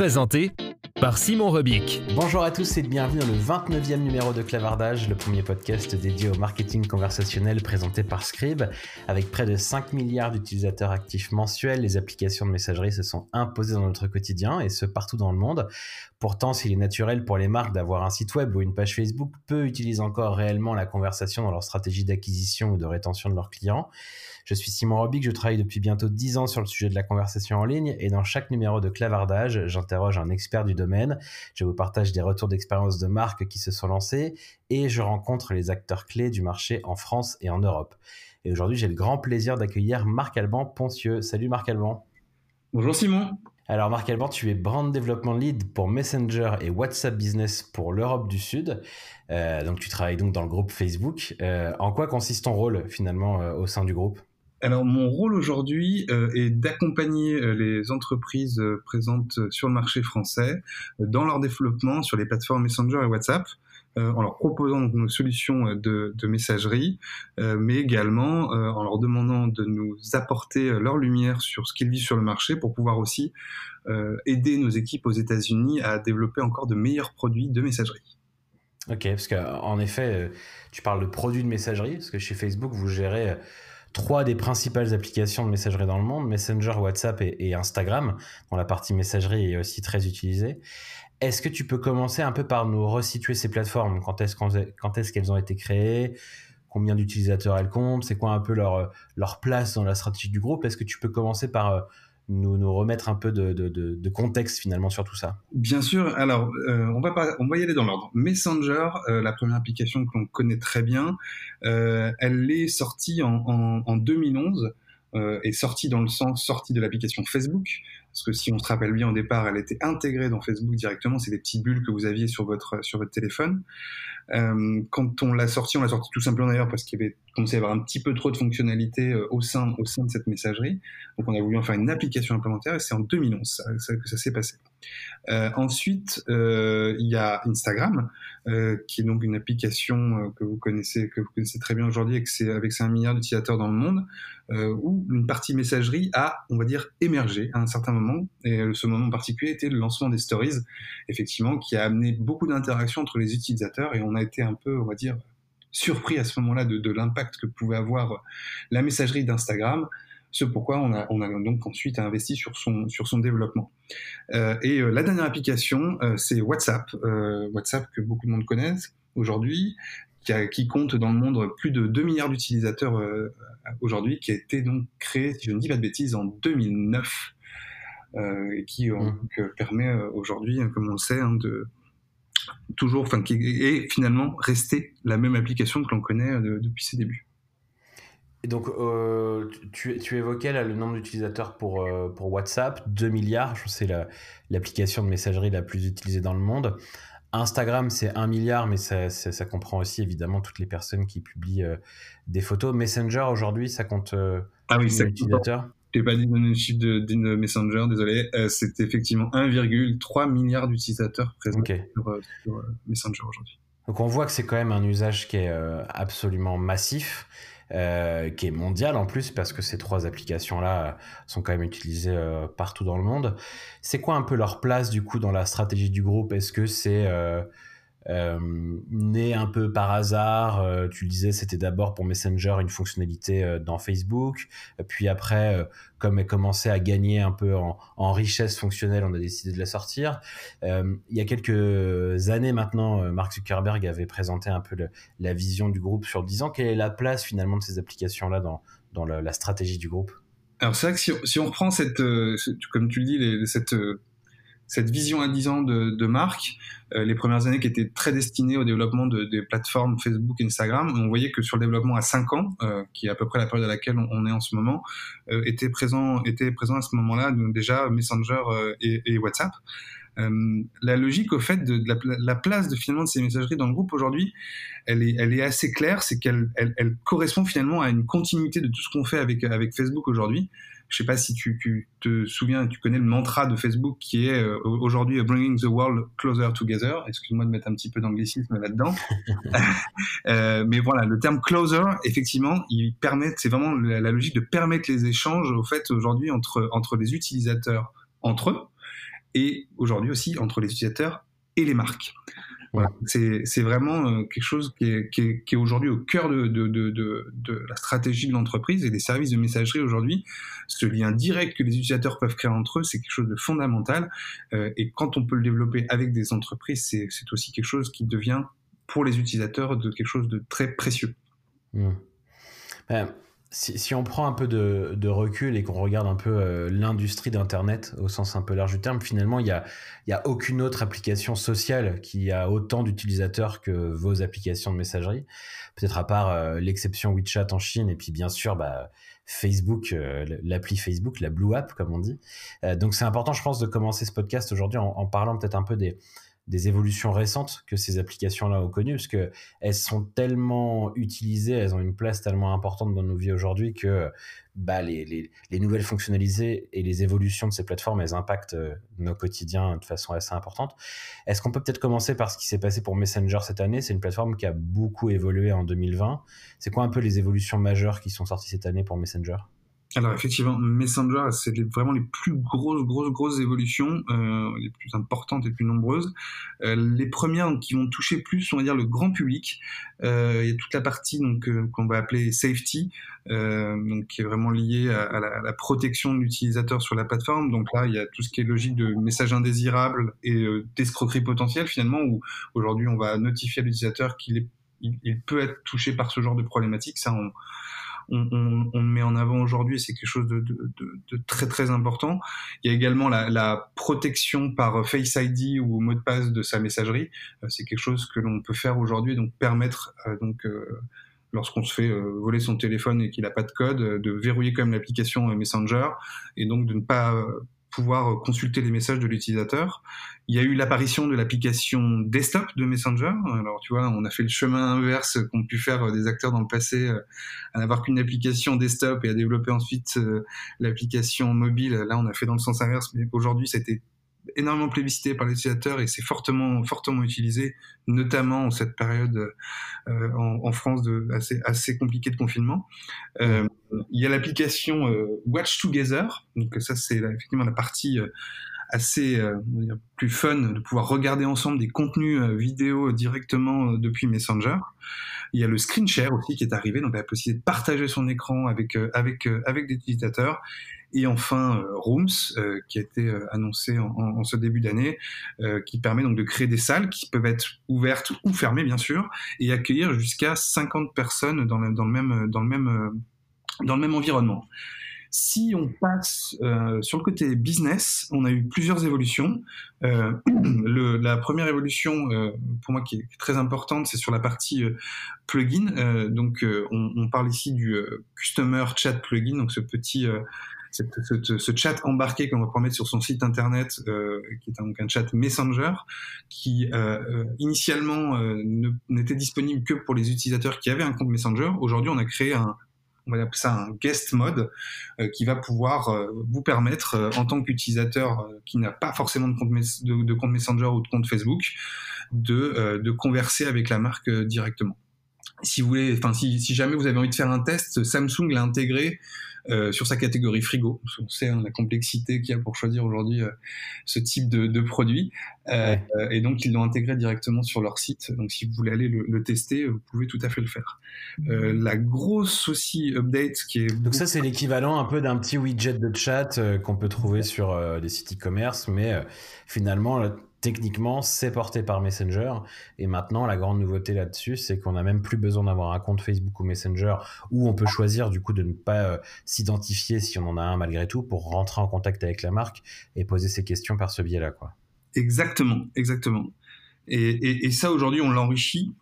Présenté par Simon Rebic. Bonjour à tous et bienvenue dans le 29e numéro de Clavardage, le premier podcast dédié au marketing conversationnel présenté par Scribe. Avec près de 5 milliards d'utilisateurs actifs mensuels, les applications de messagerie se sont imposées dans notre quotidien et ce partout dans le monde. Pourtant, s'il est naturel pour les marques d'avoir un site web ou une page Facebook, peu utilisent encore réellement la conversation dans leur stratégie d'acquisition ou de rétention de leurs clients. Je suis Simon Robic, je travaille depuis bientôt 10 ans sur le sujet de la conversation en ligne et dans chaque numéro de Clavardage, j'interroge un expert du domaine, je vous partage des retours d'expérience de marques qui se sont lancées et je rencontre les acteurs clés du marché en France et en Europe. Et aujourd'hui, j'ai le grand plaisir d'accueillir Marc Alban Poncieux. Salut Marc Alban. Bonjour Simon. Alors Marc Alban, tu es Brand Development Lead pour Messenger et WhatsApp Business pour l'Europe du Sud. Euh, donc tu travailles donc dans le groupe Facebook. Euh, en quoi consiste ton rôle finalement euh, au sein du groupe? Alors mon rôle aujourd'hui euh, est d'accompagner euh, les entreprises euh, présentes sur le marché français dans leur développement sur les plateformes Messenger et WhatsApp, en leur proposant donc nos solutions de, de messagerie, mais également en leur demandant de nous apporter leur lumière sur ce qu'ils vivent sur le marché pour pouvoir aussi aider nos équipes aux États-Unis à développer encore de meilleurs produits de messagerie. Ok, parce qu'en effet, tu parles de produits de messagerie, parce que chez Facebook, vous gérez trois des principales applications de messagerie dans le monde, Messenger, WhatsApp et, Instagram, dont la partie messagerie est aussi très utilisée. Est-ce que tu peux commencer un peu par nous resituer ces plateformes? Quand est-ce qu'elles ont été créées? Combien d'utilisateurs elles comptent? C'est quoi un peu leur, place dans la stratégie du groupe? Est-ce que tu peux commencer par euh, nous, remettre un peu de, contexte finalement sur tout ça Bien sûr. Alors, euh, on, va pas, on va y aller dans l'ordre. Messenger, euh, la première application que l'on connaît très bien, euh, elle est sortie en, en, en 2011 euh, est sortie dans le sens sortie de l'application Facebook. Parce que si on se rappelle bien au départ, elle était intégrée dans Facebook directement. C'est des petites bulles que vous aviez sur votre téléphone. Euh, quand on l'a sorti, on l'a sorti tout simplement d'ailleurs parce qu'il y avait commencé à y avoir un petit peu trop de fonctionnalités euh, au sein de cette messagerie. Donc on a voulu en faire une application implémentaire et c'est en 2011 que ça s'est passé. Euh, ensuite, il y a Instagram, qui est donc une application que vous connaissez, que très bien aujourd'hui, avec ses, avec ses 1 milliard d'utilisateurs dans le monde, où une partie messagerie a, on va dire, émergé à un certain moment. Et ce moment en particulier était le lancement des stories, effectivement, qui a amené beaucoup d'interactions entre les utilisateurs et on a été un peu, on va dire, surpris à ce moment-là de, l'impact que pouvait avoir la messagerie d'Instagram ce pourquoi on a, on a donc ensuite investi sur son, développement. Euh, et euh, la dernière application, euh, c'est WhatsApp, euh, WhatsApp que beaucoup de monde connaissent aujourd'hui, qui, qui, compte dans le monde plus de 2 milliards d'utilisateurs euh, aujourd'hui, qui a été donc créé, si je ne dis pas de bêtises, en 2009, et qui mmh. donc, permet aujourd'hui, comme on le sait, hein, de toujours, enfin, qui est finalement resté la même application que l'on connaît depuis ses débuts. Et donc, euh, tu, tu, évoquais là, le nombre d'utilisateurs pour, euh, pour WhatsApp, 2 milliards, c'est l'application de messagerie la plus utilisée dans le monde. Instagram, c'est 1 milliard, mais ça, ça, ça, comprend aussi évidemment toutes les personnes qui publient euh, des photos. Messenger, aujourd'hui, ça compte euh, ah oui, utilisateurs Je n'ai pas dit le chiffre de, Messenger, désolé. Euh, c'est effectivement 1,3 milliard d'utilisateurs présents sur, sur Messenger aujourd'hui. Donc on voit que c'est quand même un usage qui est absolument massif. Euh, qui est mondial en plus parce que ces trois applications-là sont quand même utilisées euh, partout dans le monde. C'est quoi un peu leur place du coup dans la stratégie du groupe? Est-ce que c'est euh, euh, né un peu par hasard. Euh, tu le disais, c'était d'abord pour Messenger une fonctionnalité euh, dans Facebook. Puis après, comme elle commençait à gagner un peu en, richesse fonctionnelle, on a décidé de la sortir. il y a quelques années maintenant, Mark Zuckerberg avait présenté un peu la vision du groupe sur 10 ans. Quelle est la place finalement de ces applications-là dans, dans la, stratégie du groupe? Alors c'est vrai que si, on reprend cette, comme tu le dis, cette cette vision à 10 ans de, marque, euh, les premières années qui étaient très destinées au développement de, des plateformes Facebook et Instagram, on voyait que sur le développement à 5 ans, euh, qui est à peu près la période à laquelle on, est en ce moment, euh, était présent était présent à ce moment-là déjà Messenger et, WhatsApp. La logique au fait de, la, la, place de finalement de ces messageries dans le groupe aujourd'hui, elle est, assez claire, c'est qu'elle elle, elle correspond finalement à une continuité de tout ce qu'on fait avec Facebook aujourd'hui. Je sais pas si tu, tu, te souviens, tu connais le mantra de Facebook qui est euh, aujourd'hui Bringing the World Closer Together. Excuse-moi de mettre un petit peu d'anglicisme là-dedans. euh, mais voilà, le terme closer, effectivement, il permet, c'est vraiment la, la, logique de permettre les échanges, au fait, aujourd'hui, entre, entre les utilisateurs, entre eux, et aujourd'hui aussi entre les utilisateurs et les marques. Voilà, c'est vraiment euh, quelque chose qui est, qui est, qui est aujourd'hui au cœur de, de, de, de, la stratégie de l'entreprise et des services de messagerie aujourd'hui. Ce lien direct que les utilisateurs peuvent créer entre eux, c'est quelque chose de fondamental. Euh, et quand on peut le développer avec des entreprises, c'est aussi quelque chose qui devient pour les utilisateurs de quelque chose de très précieux. Mmh. Ben, si, on prend un peu de, recul et qu'on regarde un peu euh, l'industrie d'Internet au sens un peu large du terme, finalement, il n'y a, y a aucune autre application sociale qui a autant d'utilisateurs que vos applications de messagerie. Peut-être à part euh, l'exception WeChat en Chine et puis bien sûr bah, Facebook, euh, l'appli Facebook, la Blue App comme on dit. donc c'est important, je pense, de commencer ce podcast aujourd'hui en parlant peut-être un peu des des évolutions récentes que ces applications-là ont connues, parce que elles sont tellement utilisées, elles ont une place tellement importante dans nos vies aujourd'hui que bah, les, les, les, nouvelles fonctionnalités et les évolutions de ces plateformes, elles impactent euh, nos quotidiens de façon assez importante. Est-ce qu'on peut peut-être commencer par ce qui s'est passé pour Messenger cette année? C'est une plateforme qui a beaucoup évolué en 2020. C'est quoi un peu les évolutions majeures qui sont sorties cette année pour Messenger? Alors effectivement, Messenger, c'est vraiment les plus grosses, grosses, grosses évolutions, euh, les plus importantes et les plus nombreuses. Euh, les premières qui vont toucher plus, on va dire, le grand public. Euh, il y a toute la partie donc euh, qu'on va appeler safety, euh, donc qui est vraiment liée à, la, protection de l'utilisateur sur la plateforme. Donc là, il y a tout ce qui est logique de message indésirable et euh, d'escroquerie potentielle finalement, où aujourd'hui on va notifier à l'utilisateur qu'il il, il, peut être touché par ce genre de problématique. Ça, on, on, met en avant aujourd'hui, c'est quelque chose de, très très important. Il y a également la, la, protection par Face ID ou mot de passe de sa messagerie. Euh, c'est quelque chose que l'on peut faire aujourd'hui, donc permettre euh, donc euh, lorsqu'on se fait voler son téléphone et qu'il n'a pas de code, de verrouiller quand même l'application Messenger et donc de ne pas pouvoir consulter les messages de l'utilisateur. Il y a eu l'apparition de l'application desktop de Messenger. Alors, tu vois, on a fait le chemin inverse qu'ont pu faire des acteurs dans le passé, euh, à n'avoir qu'une application desktop et à développer ensuite euh, l'application mobile. Là, on a fait dans le sens inverse, mais aujourd'hui, été énormément plébiscité par les utilisateurs et c'est fortement fortement utilisé, notamment en cette période euh, en, France de assez assez compliquée de confinement. Euh, il y a l'application euh, Watch Together, donc ça c'est effectivement la partie assez plus fun de pouvoir regarder ensemble des contenus vidéo directement depuis Messenger. Il y a le screen share aussi qui est arrivé, donc la possibilité de partager son écran avec avec avec des utilisateurs. Et enfin, Rooms, euh, qui a été annoncé en, ce début d'année, euh, qui permet donc de créer des salles qui peuvent être ouvertes ou fermées, bien sûr, et accueillir jusqu'à 50 personnes dans le, dans le même, dans le même dans le même environnement. Si on passe euh, sur le côté business, on a eu plusieurs évolutions. Euh, la première évolution, euh, pour moi, qui est très importante, c'est sur la partie euh, plugin. Euh, donc, euh, on, on, parle ici du Customer Chat Plugin, donc ce petit ce, chat embarqué qu'on va pouvoir mettre sur son site internet, euh, qui est donc un chat Messenger, qui euh, initialement euh, n'était disponible que pour les utilisateurs qui avaient un compte Messenger. Aujourd'hui, on a créé un, ça un guest mode, qui va pouvoir vous permettre, en tant qu'utilisateur qui n'a pas forcément de compte, Messenger ou de compte Facebook, de, converser avec la marque directement. si vous voulez, si, jamais vous avez envie de faire un test, Samsung l'a intégré euh, sur sa catégorie frigo. On sait hein, la complexité qu'il y a pour choisir aujourd'hui euh, ce type de, de produit, euh, et donc ils l'ont intégré directement sur leur site. Donc si vous voulez aller le, le tester, vous pouvez tout à fait le faire. la grosse aussi update qui est donc ça c'est l'équivalent un peu d'un petit widget de chat qu'on peut trouver sur des sites e-commerce, mais finalement techniquement, c'est porté par Messenger. Et maintenant, la grande nouveauté là-dessus, c'est qu'on n'a même plus besoin d'avoir un compte Facebook ou Messenger où on peut choisir du coup de ne pas euh, s'identifier si on en a un malgré tout pour rentrer en contact avec la marque et poser ses questions par ce biais-là. quoi. Exactement, exactement. Et, ça, aujourd'hui, on l'enrichit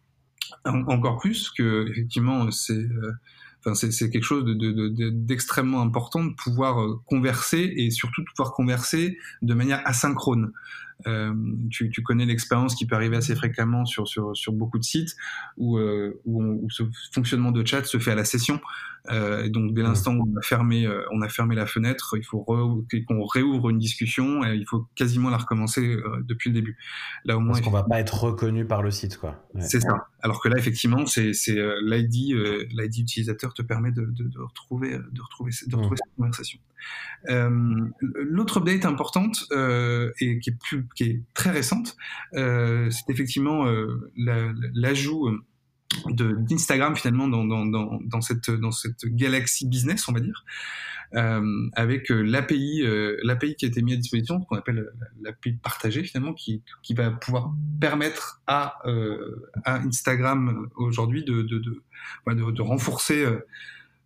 encore plus que effectivement, c'est euh, quelque chose d'extrêmement de, de, important de pouvoir euh, converser et surtout de pouvoir converser de manière asynchrone. Euh, tu, tu, connais l'expérience qui peut arriver assez fréquemment sur, sur, sur beaucoup de sites où, euh, où, où, ce fonctionnement de chat se fait à la session. Euh, et donc dès l'instant où on a fermé, euh, on a fermé la fenêtre, il faut qu'on réouvre une discussion et il faut quasiment la recommencer euh, depuis le début. Là au moins, parce qu'on va pas être reconnu par le site, quoi. C'est ça. Alors que là effectivement, c'est l'ID, l'ID utilisateur te permet de, de, de retrouver, de retrouver, de retrouver cette conversation. L'autre update importante et qui est très récente, c'est effectivement l'ajout d'Instagram finalement dans, cette dans cette galaxie business on va dire euh, avec euh, l'API euh, l'API qui a été mise à disposition qu'on appelle l'API partagée finalement qui, qui va pouvoir permettre à, euh, Instagram aujourd'hui de renforcer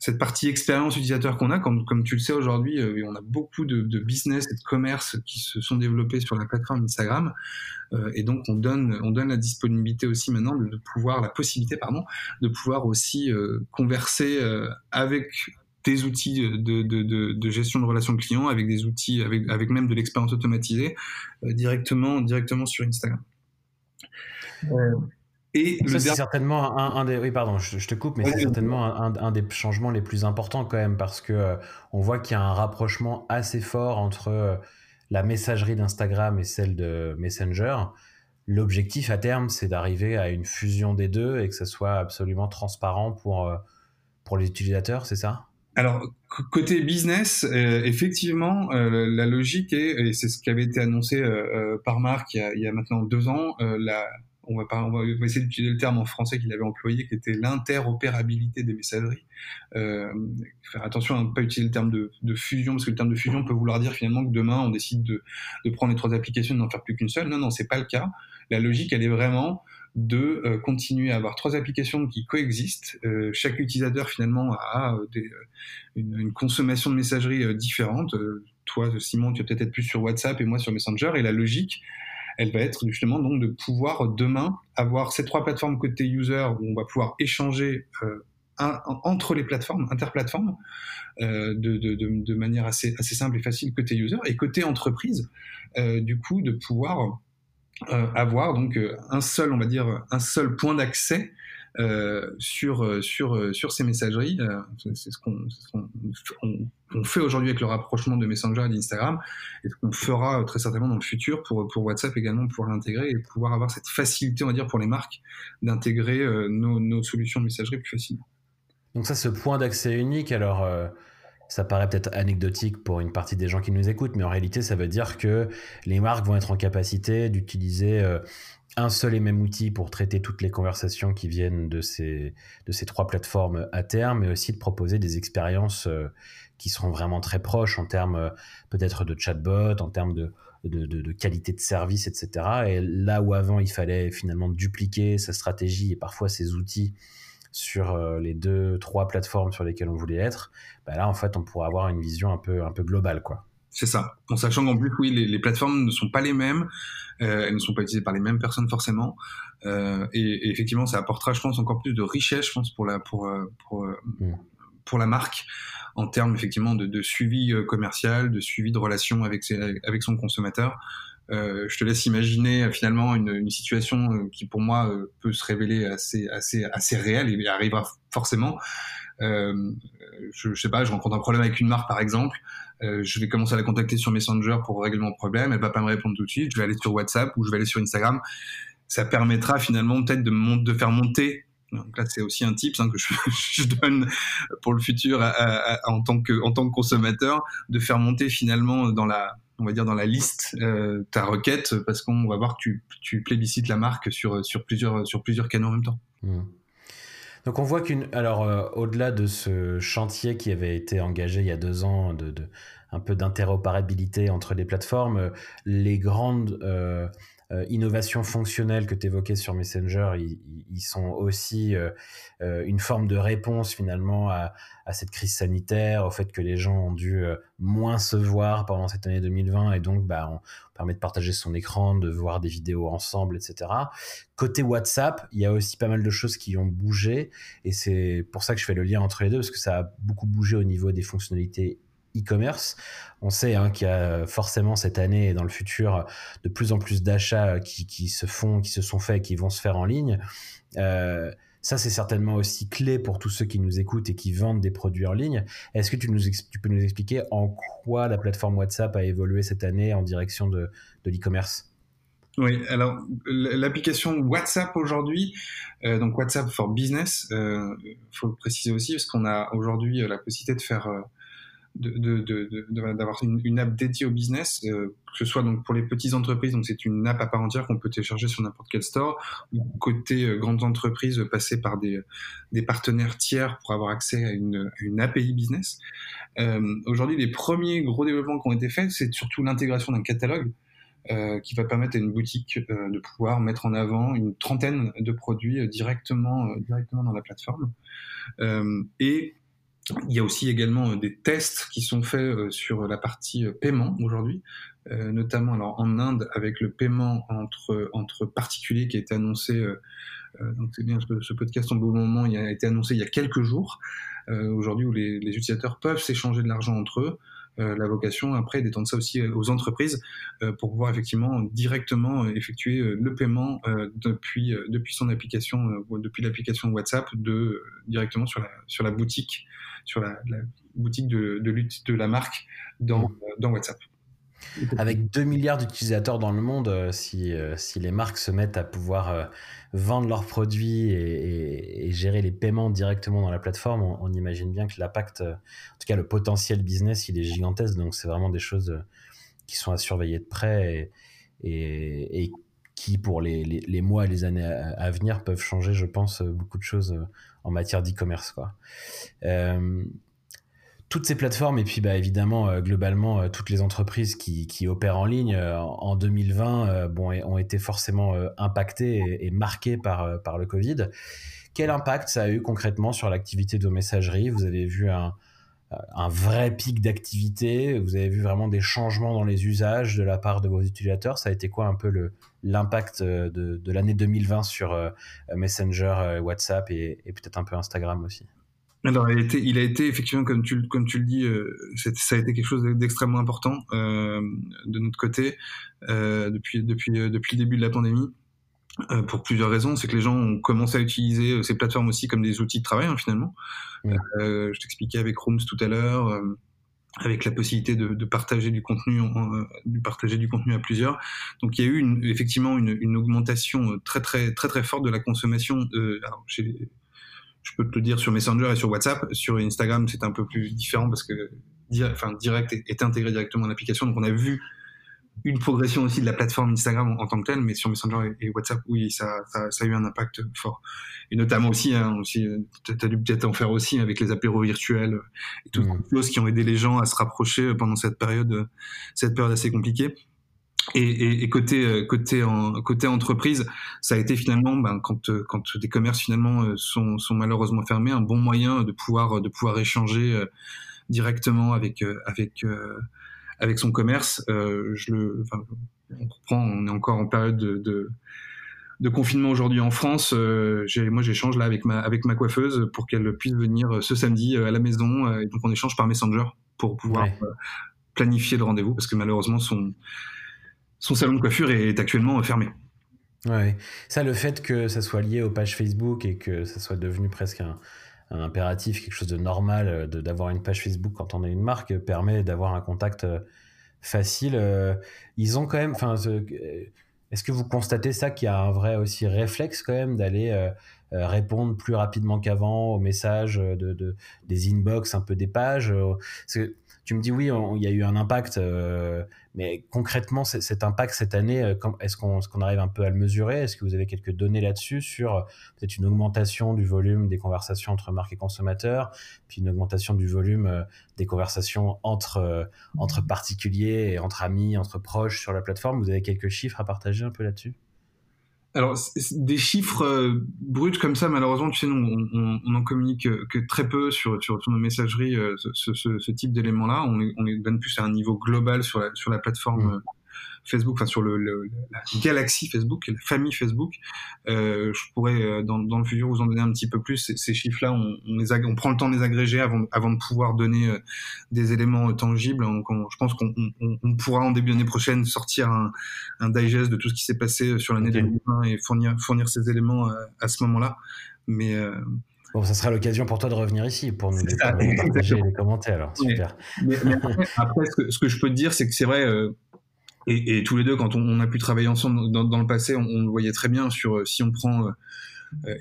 cette partie expérience utilisateur qu'on a, comme, tu le sais aujourd'hui, euh, on a beaucoup de, business et de commerce qui se sont développés sur la plateforme Instagram, euh, et donc on donne, on donne la disponibilité aussi maintenant de, pouvoir, la possibilité pardon, de pouvoir aussi euh, converser avec des outils de, gestion de relations clients, avec des outils, avec, avec même de l'expérience automatisée, directement, directement sur Instagram. Et ça, c'est certainement un, des. Oui, pardon, je, te coupe, mais c'est certainement un, un, des changements les plus importants quand même, parce que euh, on voit qu'il y a un rapprochement assez fort entre euh, la messagerie d'Instagram et celle de Messenger. L'objectif à terme, c'est d'arriver à une fusion des deux et que ce soit absolument transparent pour, euh, pour les utilisateurs, c'est ça? Alors, côté business, effectivement, la logique est, et c'est ce qui avait été annoncé par Marc il y, a, il y a maintenant deux ans, la, on va, pas, on va essayer d'utiliser le terme en français qu'il avait employé, qui était l'interopérabilité des messageries. Euh, faire attention à ne pas utiliser le terme de, fusion, parce que le terme de fusion peut vouloir dire finalement que demain on décide de, prendre les trois applications et n'en faire plus qu'une seule. Non, non, c'est pas le cas. La logique, elle est vraiment de euh, continuer à avoir trois applications qui coexistent. Euh, chaque utilisateur finalement a euh, une, une, consommation de messagerie différente. toi, Simon, tu vas peut-être être plus sur WhatsApp et moi sur Messenger. Et la logique, elle va être justement donc de pouvoir demain avoir ces trois plateformes côté user où on va pouvoir échanger euh, entre les plateformes, interplateformes, euh, de, manière assez, simple et facile côté user, et côté entreprise, euh, du coup, de pouvoir avoir donc un seul, on va dire, un seul point d'accès sur euh, sur euh, sur ces messageries. c'est ce qu'on on, fait aujourd'hui avec le rapprochement de Messenger et d'Instagram, et qu'on fera très certainement dans le futur pour WhatsApp également pouvoir l'intégrer et pouvoir avoir cette facilité, on va dire, pour les marques d'intégrer nos solutions de messagerie plus facilement. Donc ça, ce point d'accès unique, alors ça paraît peut-être anecdotique pour une partie des gens qui nous écoutent, mais en réalité, ça veut dire que les marques vont être en capacité d'utiliser un seul et même outil pour traiter toutes les conversations qui viennent de ces, de ces trois plateformes à terme, mais aussi de proposer des expériences euh, qui seront vraiment très proches en termes euh, peut-être de chatbot, en termes de, de, qualité de service, etc. Et là où avant il fallait finalement dupliquer sa stratégie et parfois ses outils sur euh, les deux, trois plateformes sur lesquelles on voulait être, bah là en fait on pourra avoir une vision un peu, un peu globale quoi. C'est ça. En sachant qu'en plus, oui, les, les, plateformes ne sont pas les mêmes, euh, elles ne sont pas utilisées par les mêmes personnes forcément, euh, et, et, effectivement, ça apportera, je pense, encore plus de richesse, je pense, pour la pour euh, pour mmh. pour la marque en termes effectivement de, de, suivi commercial, de suivi de relation avec ses, avec son consommateur. Euh, je te laisse imaginer finalement une, une, situation qui pour moi peut se révéler assez assez assez réelle et arrivera forcément. Euh, je, je, sais pas, je rencontre un problème avec une marque par exemple, euh, je vais commencer à la contacter sur Messenger pour régler mon problème, elle va pas me répondre tout de suite, je vais aller sur WhatsApp ou je vais aller sur Instagram. Ça permettra finalement peut-être de, faire monter Donc là, c'est aussi un tip hein, que je, donne pour le futur en, tant que, consommateur, de faire monter finalement dans la, on va dire dans la liste euh, ta requête, parce qu'on va voir que tu, plébiscites la marque sur, plusieurs, canaux en même temps. Mmh. Donc on voit qu'une, alors euh, au-delà de ce chantier qui avait été engagé il y a deux ans, de, un peu d'interopérabilité entre les plateformes, les grandes euh, euh, innovations fonctionnelles que tu évoquais sur Messenger, ils, sont aussi euh, euh, une forme de réponse finalement à, cette crise sanitaire, au fait que les gens ont dû moins se voir pendant cette année 2020 et donc bah, on permet de partager son écran, de voir des vidéos ensemble, etc. Côté WhatsApp, il y a aussi pas mal de choses qui ont bougé et c'est pour ça que je fais le lien entre les deux parce que ça a beaucoup bougé au niveau des fonctionnalités e-commerce. On sait hein, qu'il y a forcément cette année et dans le futur de plus en plus d'achats qui, se font, qui se sont faits et qui vont se faire en ligne. Euh, ça, c'est certainement aussi clé pour tous ceux qui nous écoutent et qui vendent des produits en ligne. Est-ce que tu, peux nous expliquer en quoi la plateforme WhatsApp a évolué cette année en direction de, l'e-commerce? Oui, alors l'application WhatsApp aujourd'hui, euh, donc WhatsApp for Business, il euh, faut le préciser aussi parce qu'on a aujourd'hui la possibilité de faire d'avoir de, une, app dédiée au business, euh, que ce soit donc pour les petites entreprises, donc c'est une app à part entière qu'on peut télécharger sur n'importe quel store, ou côté euh, grandes entreprises, euh, passer par des, des partenaires tiers pour avoir accès à une, une API business. Aujourd'hui, les premiers gros développements qui ont été faits, c'est surtout l'intégration d'un catalogue. qui va permettre à une boutique de pouvoir mettre en avant une trentaine de produits directement, directement dans la plateforme. et il y a aussi également euh, des tests qui sont faits euh, sur la partie euh, paiement aujourd'hui, notamment alors en Inde avec le paiement entre entre particuliers qui a été annoncé. donc c'est bien ce podcast en beau moment, il a été annoncé il y a quelques jours. aujourd'hui où les, les utilisateurs peuvent s'échanger de l'argent entre eux. la vocation après d'étendre ça aussi aux entreprises pour pouvoir effectivement directement effectuer le paiement depuis depuis son application depuis l'application WhatsApp de directement sur la sur la boutique sur la, boutique de, lutte de la marque dans, WhatsApp. Avec 2 milliards d'utilisateurs dans le monde, euh, si, euh, si, les marques se mettent à pouvoir euh, vendre leurs produits et, gérer les paiements directement dans la plateforme, on, imagine bien que l'impact, en tout cas le potentiel business, il est gigantesque. Donc c'est vraiment des choses qui sont à surveiller de près et, qui, pour les, mois et les années à, venir, peuvent changer, je pense, beaucoup de choses en matière d'e-commerce. Euh, toutes ces plateformes et puis bah, évidemment euh, globalement euh, toutes les entreprises qui, qui opèrent en ligne en 2020 bon, ont été forcément impactées et, marquées par, par le Covid. Quel impact ça a eu concrètement sur l'activité de vos messageries? Vous avez vu un, un vrai pic d'activité. Vous avez vu vraiment des changements dans les usages de la part de vos utilisateurs. Ça a été quoi un peu l'impact de, de l'année 2020 sur euh, Messenger, euh, WhatsApp et, peut-être un peu Instagram aussi? Alors, il a été, il a été effectivement, comme tu, comme tu le dis, euh, ça a été quelque chose d'extrêmement important de notre côté depuis, depuis, depuis le début de la pandémie. Pour plusieurs raisons, c'est que les gens ont commencé à utiliser ces plateformes aussi comme des outils de travail hein, finalement. je t'expliquais avec Rooms tout à l'heure avec la possibilité de, de partager du contenu, euh, de partager du contenu à plusieurs. Donc il y a eu une, effectivement une, une, augmentation très très très très forte de la consommation. Euh, alors, je peux te le dire sur Messenger et sur WhatsApp. Sur Instagram, c'est un peu plus différent parce que enfin, direct est, est intégré directement dans l'application. Donc on a vu une progression aussi de la plateforme Instagram en, tant que telle, mais sur Messenger et, WhatsApp, oui, ça, ça, ça, a eu un impact fort. Et notamment aussi, hein, aussi euh, tu as dû peut-être en faire aussi avec les apéros virtuels et toutes mmh. les choses qui ont aidé les gens à se rapprocher pendant cette période, cette période assez compliquée. Et, et, et, côté euh, côté en, côté entreprise, ça a été finalement ben, quand quand des commerces finalement euh, sont, sont malheureusement fermés, un bon moyen de pouvoir de pouvoir échanger directement avec avec avec son commerce. Euh, je le, enfin, on reprend, on est encore en période de, de, de confinement aujourd'hui en France. Euh, moi, j'échange là avec ma, avec ma coiffeuse pour qu'elle puisse venir ce samedi euh, à la maison. Euh, et donc, on échange par Messenger pour pouvoir euh, planifier le rendez-vous parce que malheureusement, son, son salon de coiffure est actuellement fermé. Ouais, ça, le fait que ça soit lié aux pages Facebook et que ça soit devenu presque un, un impératif, quelque chose de normal euh, d'avoir une page Facebook quand on a une marque permet d'avoir un contact euh, facile. Euh, ils ont quand même, enfin, Est-ce que vous constatez ça qu'il y a un vrai aussi réflexe quand même d'aller répondre plus rapidement qu'avant aux messages de, des inbox, un peu des pages tu me dis oui, il y a eu un impact, euh, mais concrètement, cet impact cette année, euh, est-ce qu'on arrive un peu à le mesurer? Est-ce que vous avez quelques données là-dessus sur euh, peut-être une augmentation du volume des conversations entre marques et consommateurs, puis une augmentation du volume des conversations entre, entre particuliers et entre amis, entre proches sur la plateforme? Vous avez quelques chiffres à partager un peu là-dessus? Alors, des chiffres euh, bruts comme ça, malheureusement, tu sais, nous, on, on, en communique que très peu sur, sur, nos messageries, euh, ce, ce, ce, type d'éléments-là. On on les donne plus à un niveau global sur la, sur la plateforme mmh. Facebook, enfin sur le, la galaxie Facebook, la famille Facebook. Euh, je pourrais euh, dans, dans, le futur vous en donner un petit peu plus. Ces, ces chiffres-là, on, on, les on prend le temps de les agréger avant, avant de pouvoir donner euh, des éléments tangibles. Donc, je pense qu'on on, pourra en début d'année prochaine sortir un, un, digest de tout ce qui s'est passé sur l'année 2020 et fournir, fournir ces éléments à, à ce moment-là. Mais Bon, ça sera l'occasion pour toi de revenir ici pour nous, partager les commentaires. Alors, super. Mais, mais après, après ce, que, ce, que, je peux te dire, c'est que c'est vrai, euh, et, tous les deux, quand on, a pu travailler ensemble dans, le passé, on, le voyait très bien sur euh, si on prend, euh,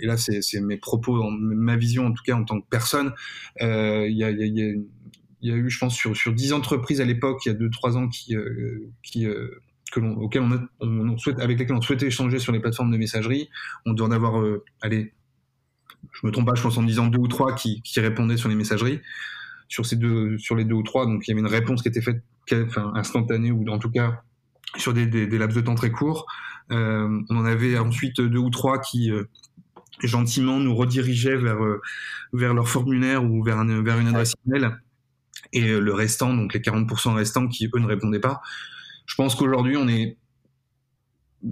et là c'est mes propos, ma vision en tout cas en tant que personne, euh, il y, a, eu, je pense, sur, sur 10 entreprises à l'époque, il y a 2-3 ans qui, avec lesquelles on souhaitait échanger sur les plateformes de messagerie, on doit en avoir, allez, je me trompe pas, je pense en disant deux ou trois qui, qui répondaient sur les messageries. Sur ces deux, sur les deux ou trois, donc il y avait une réponse qui était faite, enfin instantanée ou en tout cas sur des, des, des, laps de temps très courts. Euh, on en avait ensuite deux ou trois qui euh, gentiment nous redirigeaient vers euh, vers leur formulaire ou vers, un, vers une adresse email. Et le restant, donc les 40% restants qui eux ne répondaient pas. Je pense qu'aujourd'hui on est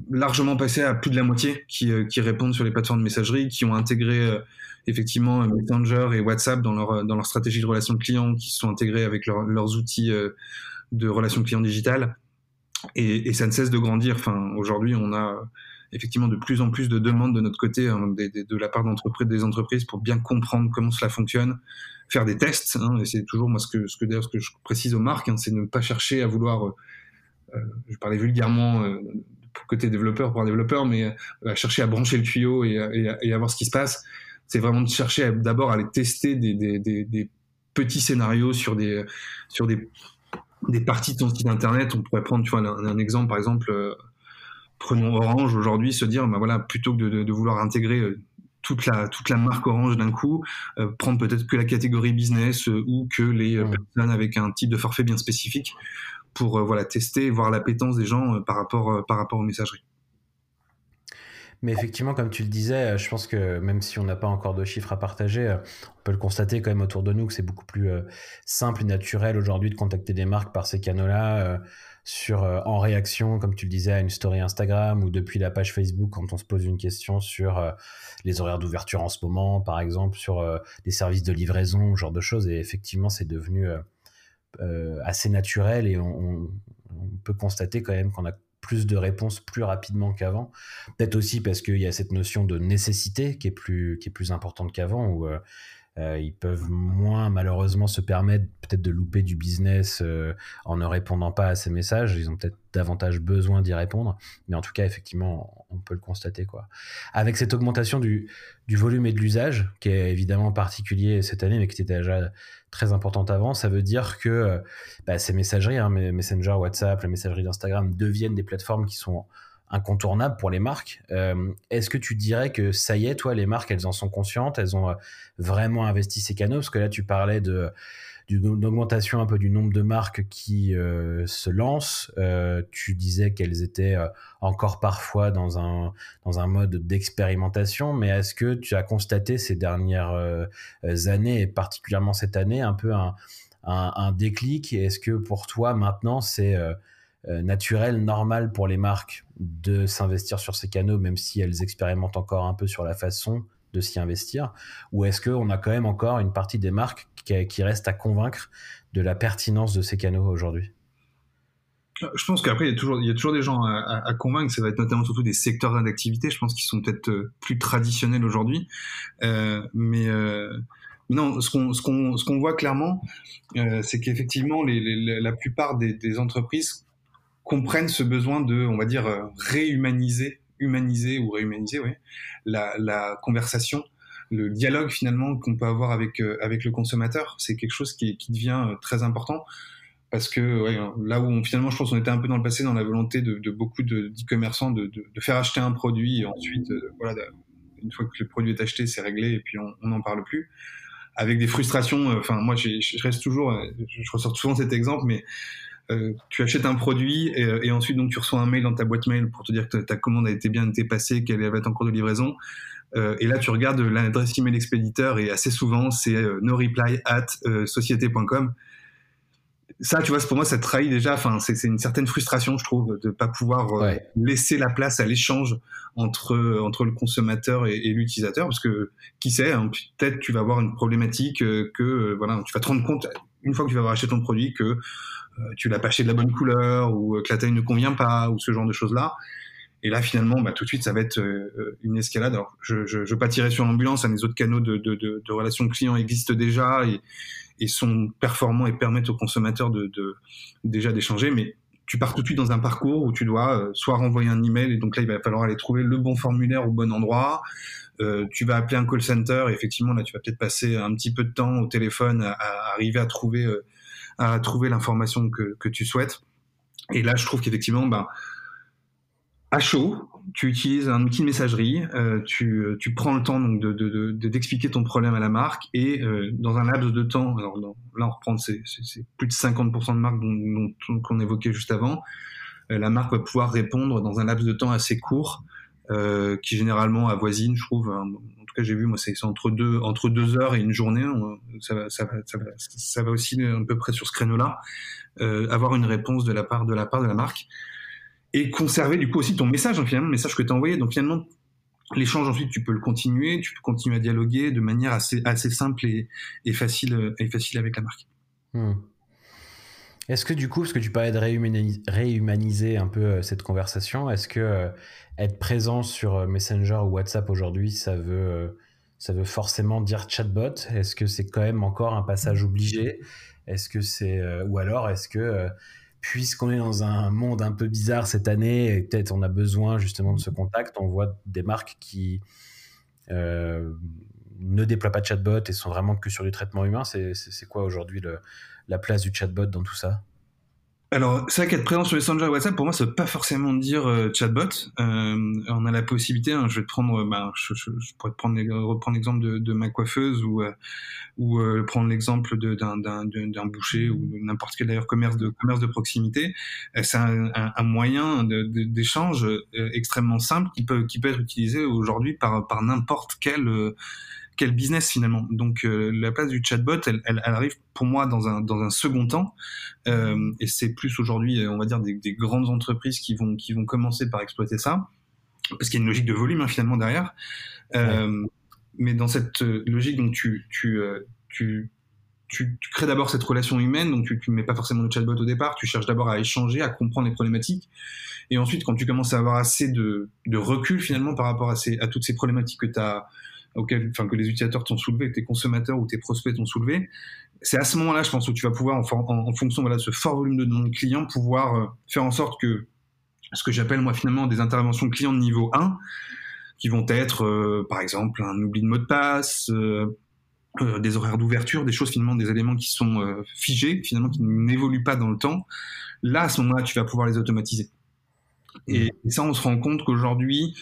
largement passé à plus de la moitié qui, qui répondent sur les plateformes de messagerie, qui ont intégré effectivement Messenger et WhatsApp dans leur dans leur stratégie de relation client, qui sont intégrés avec leur, leurs outils de relation client digitale et, ça ne cesse de grandir. Enfin, aujourd'hui, on a effectivement de plus en plus de demandes de notre côté, hein, de, la part d'entreprises, des entreprises, pour bien comprendre comment cela fonctionne, faire des tests. Hein, et c'est toujours moi ce que, je précise aux marques, hein, c'est ne pas chercher à vouloir, euh, euh je parlais vulgairement euh, côté développeur pour un développeur, mais euh, chercher à brancher le tuyau et, à voir ce qui se passe. C'est vraiment de chercher d'abord à aller tester des, des petits scénarios sur des sur des des parties de ton site internet. On pourrait prendre, tu vois, un, un exemple, par exemple, euh, prenons Orange aujourd'hui, se dire, bah voilà, plutôt que de, de, de vouloir intégrer euh, toute la toute la marque Orange d'un coup, euh, prendre peut-être que la catégorie business ou que les personnes avec un type de forfait bien spécifique pour voilà tester, voir l'appétence des gens par rapport par rapport aux messageries. Mais effectivement, comme tu le disais, je pense que même si on n'a pas encore de chiffres à partager, on peut le constater quand même autour de nous que c'est beaucoup plus simple et naturel aujourd'hui de contacter des marques par ces canaux-là, sur en réaction, comme tu le disais, à une story Instagram ou depuis la page Facebook quand on se pose une question sur les horaires d'ouverture en ce moment, par exemple, sur les services de livraison, ce genre de choses. Et effectivement, c'est devenu assez naturel et on peut constater quand même qu'on a plus de réponses plus rapidement qu'avant. Peut-être aussi parce qu'il y a cette notion de nécessité qui est plus, qui est plus importante qu'avant, où euh, euh, ils peuvent moins malheureusement se permettre peut-être de louper du business euh, en ne répondant pas à ces messages. Ils ont peut-être davantage besoin d'y répondre, mais en tout cas effectivement on peut le constater quoi. Avec cette augmentation du, volume et de l'usage qui est évidemment particulier cette année, mais qui était déjà très importante avant, ça veut dire que bah, ces messageries, hein, Messenger, WhatsApp, la messagerie d'Instagram deviennent des plateformes qui sont incontournable pour les marques. Euh, Est-ce que tu dirais que ça y est, toi, les marques, elles en sont conscientes, elles ont euh, vraiment investi ces canaux? Parce que là, tu parlais de d'une augmentation un peu du nombre de marques qui euh, se lancent. Tu disais qu'elles étaient encore parfois dans un dans un mode d'expérimentation, mais est-ce que tu as constaté ces dernières années et particulièrement cette année un peu un, un, un déclic? Est-ce que pour toi maintenant c'est naturel, normal pour les marques de s'investir sur ces canaux, même si elles expérimentent encore un peu sur la façon de s'y investir? Ou est-ce qu'on a quand même encore une partie des marques qui, qui reste à convaincre de la pertinence de ces canaux aujourd'hui? Je pense qu'après, il y, a toujours, des gens à, convaincre. Ça va être notamment surtout des secteurs d'activité, je pense, qui sont peut-être euh, plus traditionnels aujourd'hui. Euh, mais, euh, non, ce qu'on voit clairement, euh, c'est qu'effectivement, la plupart des entreprises comprennent ce besoin de, on va dire, réhumaniser, humaniser ou réhumaniser, oui, la, conversation le dialogue finalement qu'on peut avoir avec euh, avec le consommateur, c'est quelque chose qui, devient euh, très important parce que là où on, finalement je pense qu'on était un peu dans le passé dans la volonté de, beaucoup d'e-commerçants de, de, faire acheter un produit et ensuite euh, voilà une fois que le produit est acheté c'est réglé et puis on n'en parle plus. Avec des frustrations enfin moi je reste toujours je ressors souvent cet exemple mais euh, tu achètes un produit et, et, ensuite donc tu reçois un mail dans ta boîte mail pour te dire que ta commande a été bien été passée qu'elle va être en cours de livraison euh, et là, tu regardes l'adresse email expéditeur et assez souvent, c'est euh, no reply at euh, société.com. Ça, tu vois, pour moi, ça trahit déjà. Enfin, c'est une certaine frustration, je trouve, de pas pouvoir euh, laisser la place à l'échange entre entre le consommateur et, et l'utilisateur, parce que qui sait, hein, peut-être tu vas avoir une problématique que voilà, tu vas te rendre compte une fois que tu vas avoir acheté ton produit que tu l'as pas acheté de la bonne couleur ou que la taille ne convient pas ou ce genre de choses là. Et là, finalement, bah, tout de suite, ça va être euh, une escalade. Alors, je je veux pas tirer sur l'ambulance, hein, les autres canaux de, relations clients existent déjà et, et, sont performants et permettent aux consommateurs de déjà d'échanger. Mais tu pars tout de suite dans un parcours où tu dois euh, soit renvoyer un email, et donc là, il va falloir aller trouver le bon formulaire au bon endroit. Euh, tu vas appeler un call center, et effectivement, là, tu vas peut-être passer un petit peu de temps au téléphone à, arriver à trouver, euh, à trouver l'information que, que tu souhaites. Et là, je trouve qu'effectivement, bah, à chaud, tu utilises un outil de messagerie, euh, tu, tu, prends le temps donc de, de, de, d'expliquer ton problème à la marque et euh, dans un laps de temps, alors là on reprend c'est, plus de 50% de marques qu'on évoquait juste avant, euh, la marque va pouvoir répondre dans un laps de temps assez court, qui généralement avoisine, je trouve, en tout cas j'ai vu moi c'est, entre deux entre deux heures et une journée, ça va ça va ça va, ça va aussi à peu près sur ce créneau-là, avoir une réponse de la part de la part de la marque et conserver du coup aussi ton message, hein, finalement, le message que tu as envoyé. Donc finalement, l'échange ensuite, tu peux le continuer, tu peux continuer à dialoguer de manière assez, assez simple et, facile, et facile avec la marque. Hmm. Est-ce que du coup, parce que tu parlais de réhumaniser, un peu euh, cette conversation, est-ce que euh, être présent sur euh, Messenger ou WhatsApp aujourd'hui, ça veut, ça veut forcément dire chatbot? Est-ce que c'est quand même encore un passage obligé? Est-ce que c'est ou alors est-ce que puisqu'on est dans un monde un peu bizarre cette année, et peut-être on a besoin justement de ce contact, on voit des marques qui euh, ne déploient pas de chatbot et sont vraiment que sur du traitement humain. C'est quoi aujourd'hui la place du chatbot dans tout ça? Alors, vrai qu'être présent sur Messenger WhatsApp, pour moi, ça veut pas forcément dire euh, chatbot. Euh, on a la possibilité, hein, je vais te prendre, bah, je, je, je, pourrais te prendre, reprendre l'exemple de, de, ma coiffeuse ou, euh, ou euh, prendre l'exemple d'un boucher ou n'importe quel d'ailleurs commerce de commerce de proximité. C'est un, un, un, moyen d'échange extrêmement simple qui peut qui peut être utilisé aujourd'hui par par n'importe quel quel business finalement. Donc euh, la place du chatbot, elle, elle, elle, arrive pour moi dans un, dans un second temps, euh, et c'est plus aujourd'hui, on va dire, des, des, grandes entreprises qui vont, qui vont commencer par exploiter ça, parce qu'il y a une logique de volume hein, finalement derrière. Euh, ouais. Mais dans cette logique, donc tu, tu, euh, tu, tu, tu crées d'abord cette relation humaine, donc tu ne mets pas forcément le chatbot au départ, tu cherches d'abord à échanger, à comprendre les problématiques, et ensuite quand tu commences à avoir assez de, de recul finalement par rapport à, ces, à toutes ces problématiques que tu as auquel, enfin, que les utilisateurs t'ont soulevé, que tes consommateurs ou tes prospects t'ont soulevé, c'est à ce moment-là, je pense, où tu vas pouvoir, en, en, en fonction voilà, de ce fort volume de demandes clients, pouvoir euh, faire en sorte que ce que j'appelle moi finalement des interventions clients de niveau 1, qui vont être, euh, par exemple, un oubli de mot de passe, euh, euh, des horaires d'ouverture, des choses finalement, des éléments qui sont euh, figés, finalement, qui n'évoluent pas dans le temps. Là, à ce moment-là, tu vas pouvoir les automatiser. Et, et ça, on se rend compte qu'aujourd'hui,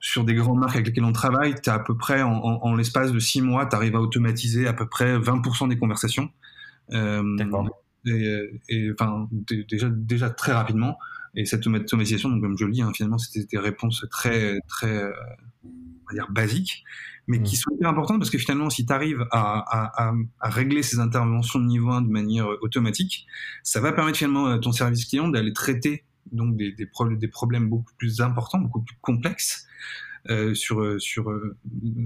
sur des grandes marques avec lesquelles on travaille, tu à peu près, en, en, en l'espace de six mois, tu arrives à automatiser à peu près 20% des conversations. Euh. Et, et, enfin, déjà, déjà très rapidement. Et cette automatisation, donc, comme je le dis, hein, finalement, c'était des réponses très, très, euh, on va dire, basiques, mais mmh. qui sont hyper importantes parce que finalement, si tu arrives à, à, à, à, régler ces interventions de niveau 1 de manière automatique, ça va permettre finalement à ton service client d'aller traiter donc des, des, des, problèmes beaucoup plus importants, beaucoup plus complexes euh, sur, sur,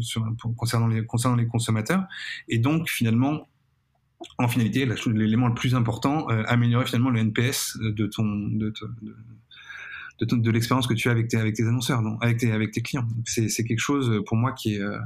sur, concernant, les, concernant les consommateurs. Et donc, finalement, en finalité, l'élément le plus important, euh, améliorer finalement le NPS de de, de, de, l'expérience que tu as avec tes, avec tes annonceurs, donc, avec, tes, avec tes clients. C'est quelque chose pour moi qui est, euh,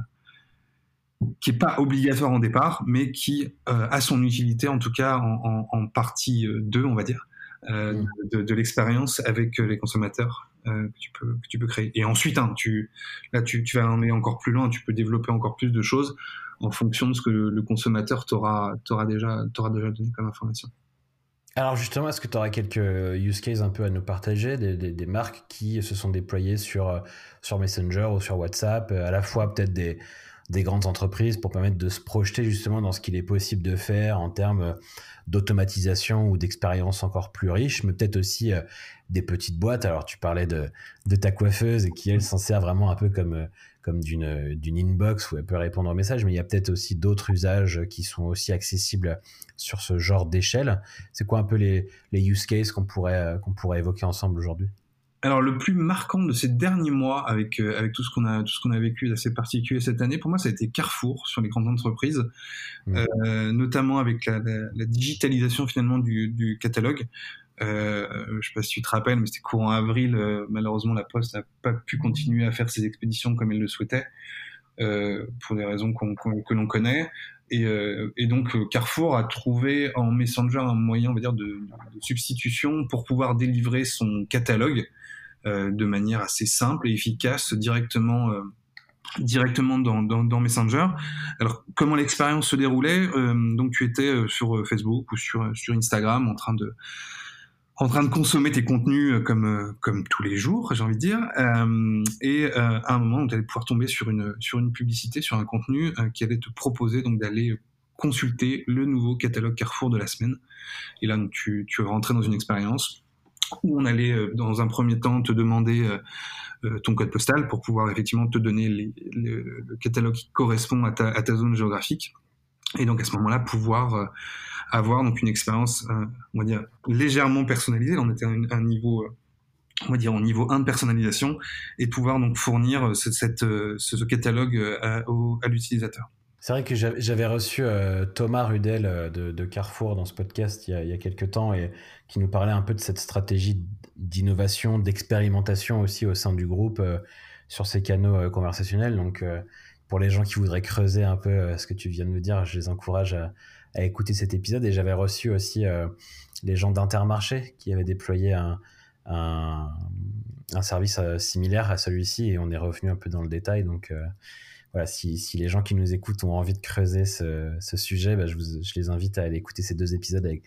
qui est pas obligatoire en départ, mais qui euh, a son utilité, en tout cas en, en, en partie 2, on va dire, mm. de, l'expérience avec les consommateurs que, tu peux, que tu peux créer. Et ensuite, hein, tu, là, tu, tu vas aller encore plus loin, tu peux développer encore plus de choses en fonction de ce que le consommateur t'aura déjà, déjà donné comme information. Alors justement, est-ce que tu auras quelques use cases un peu à nous partager, des, marques qui se sont déployées sur, sur Messenger ou sur WhatsApp, à la fois peut-être des, des grandes entreprises pour permettre de se projeter justement dans ce qu'il est possible de faire en termes d'automatisation ou d'expérience encore plus riche, mais peut-être aussi euh, des petites boîtes. Alors tu parlais de, ta coiffeuse qui elle s'en sert vraiment un peu comme comme d'une d'une inbox où elle peut répondre aux messages, mais il y a peut-être aussi d'autres usages qui sont aussi accessibles sur ce genre d'échelle. C'est quoi un peu les, les use cases qu'on pourrait qu'on pourrait évoquer ensemble aujourd'hui? Alors le plus marquant de ces derniers mois avec euh, avec tout ce qu'on a tout ce qu'on a vécu d'assez particulier cette année pour moi ça a été Carrefour sur les grandes entreprises mmh. euh, notamment avec la, la, digitalisation finalement du, du catalogue euh, je sais pas si tu te rappelles, mais c'était courant avril. Euh, malheureusement, la Poste n'a pas pu continuer à faire ses expéditions comme elle le souhaitait, euh, pour des raisons que l'on connaît. Et, euh, et, donc Carrefour a trouvé en Messenger un moyen, on va dire, de, de substitution pour pouvoir délivrer son catalogue de manière assez simple et efficace directement directement dans, dans, Messenger. Alors, comment l'expérience se déroulait Donc, tu étais sur Facebook ou sur, sur Instagram en train de, en train de consommer tes contenus euh, comme euh, comme tous les jours, j'ai envie de dire. Euh, et euh, à un moment, tu allais pouvoir tomber sur une sur une publicité, sur un contenu qui allait te proposer donc d'aller consulter le nouveau catalogue Carrefour de la semaine. Et là, donc, tu tu rentrais dans une expérience où on allait dans un premier temps te demander ton code postal pour pouvoir effectivement te donner le catalogue qui correspond à ta, zone géographique. Et donc à ce moment-là, pouvoir avoir donc une expérience, euh, on va dire, légèrement personnalisée. On était à un, niveau, euh, on va dire, au niveau 1 de personnalisation et pouvoir donc fournir euh, ce, catalogue à l'utilisateur. C'est vrai que j'avais reçu Thomas Rudel de, Carrefour dans ce podcast il y, a, quelques temps et qui nous parlait un peu de cette stratégie d'innovation, d'expérimentation aussi au sein du groupe sur ces canaux conversationnels. Donc, pour les gens qui voudraient creuser un peu ce que tu viens de nous dire, je les encourage à, écouter cet épisode et j'avais reçu aussi euh, les gens d'Intermarché qui avaient déployé un, un, service euh, similaire à celui-ci et on est revenu un peu dans le détail. Donc euh, voilà, si, si, les gens qui nous écoutent ont envie de creuser ce, ce sujet, bah, je, je, les invite à aller écouter ces deux épisodes avec,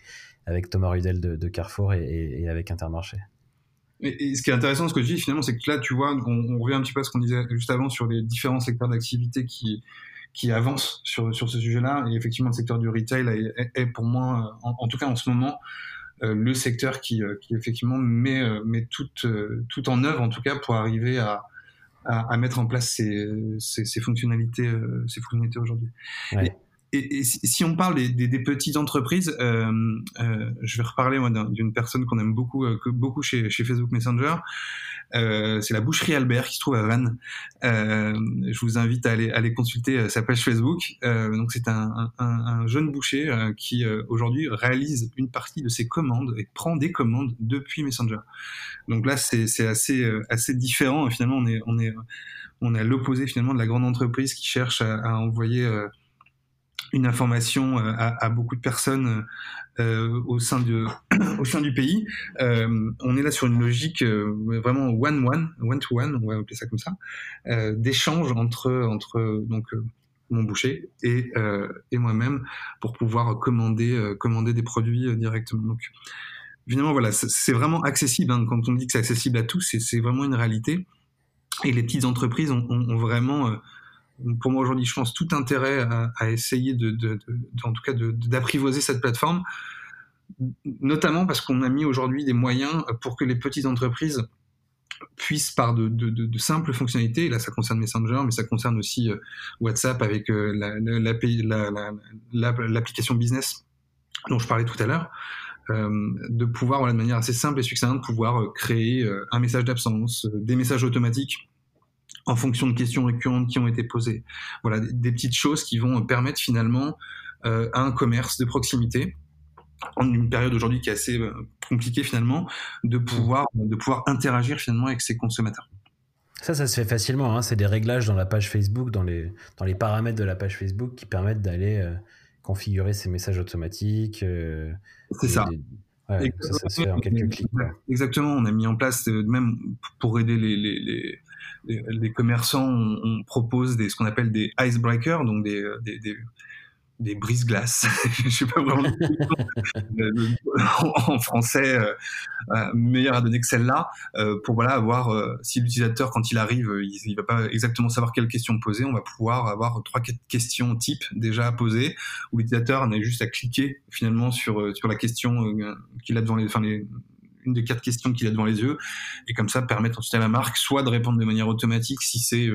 avec Thomas Rudel de, Carrefour et, et, avec Intermarché. Et, ce qui est intéressant, ce que je dis finalement, c'est que là, tu vois, on, revient un petit peu à ce qu'on disait juste avant sur les différents secteurs d'activité qui, qui avance sur, sur ce sujet-là. Et effectivement, le secteur du retail est, pour moi, en, tout cas en ce moment, euh, le secteur qui, euh, qui effectivement met, euh, met tout, tout en œuvre, en tout cas, pour arriver à, à, mettre en place ces, ces, fonctionnalités, ces fonctionnalités aujourd'hui. Et, si on parle des, petites entreprises, je vais reparler d'une personne qu'on aime beaucoup, beaucoup chez, Facebook Messenger. Euh, c'est la boucherie Albert qui se trouve à Vannes. Euh, je vous invite à aller, consulter euh, sa page Facebook. donc c'est un, un, un, jeune boucher qui aujourd'hui réalise une partie de ses commandes et prend des commandes depuis Messenger. Donc là c'est assez différent. Finalement on est à l'opposé finalement de la grande entreprise qui cherche à envoyer une information à, à, beaucoup de personnes euh, au sein de au sein du pays. Euh, on est là sur une logique euh, vraiment one one one to one, on va appeler ça comme ça, d'échange entre entre donc mon boucher et, et moi-même pour pouvoir commander commander des produits directement. Donc évidemment voilà, c'est vraiment accessible. Hein. Quand on dit que c'est accessible à tous, c'est vraiment une réalité. Et les petites entreprises ont vraiment pour moi aujourd'hui, je pense, tout intérêt à, essayer de, en tout cas, d'apprivoiser cette plateforme, notamment parce qu'on a mis aujourd'hui des moyens pour que les petites entreprises puissent par de, simples fonctionnalités, là ça concerne Messenger, mais ça concerne aussi euh, WhatsApp avec euh, l'application business dont je parlais tout à l'heure, euh, de pouvoir, de manière assez simple et succincte, pouvoir créer un message d'absence, des messages automatiques en fonction de questions récurrentes qui ont été posées. Voilà, des, petites choses qui vont permettre finalement euh, à un commerce de proximité, en une période aujourd'hui qui est assez euh, compliquée finalement, de pouvoir, de pouvoir interagir finalement avec ses consommateurs. Ça, ça se fait facilement. Hein. C'est des réglages dans la page Facebook, dans les, dans les paramètres de la page Facebook qui permettent d'aller euh, configurer ces messages automatiques. c'est ça. ça, se fait en quelques clics. Exactement, on a mis en place, même pour aider les, les, les, les commerçants, on, propose des, ce qu'on appelle des icebreakers, donc des, des, des brise-glaces, je sais pas vraiment en français, euh, euh, meilleur à donner que celle-là, euh, pour voilà avoir, euh, si l'utilisateur quand il arrive, il, il, va pas exactement savoir quelle question poser, on va pouvoir avoir trois quatre questions type déjà à poser, où l'utilisateur n'a juste à cliquer finalement sur sur la question qu'il a devant les une des quatre questions qu'il a devant les yeux, et comme ça permettre ensuite à la marque soit de répondre de manière automatique si c'est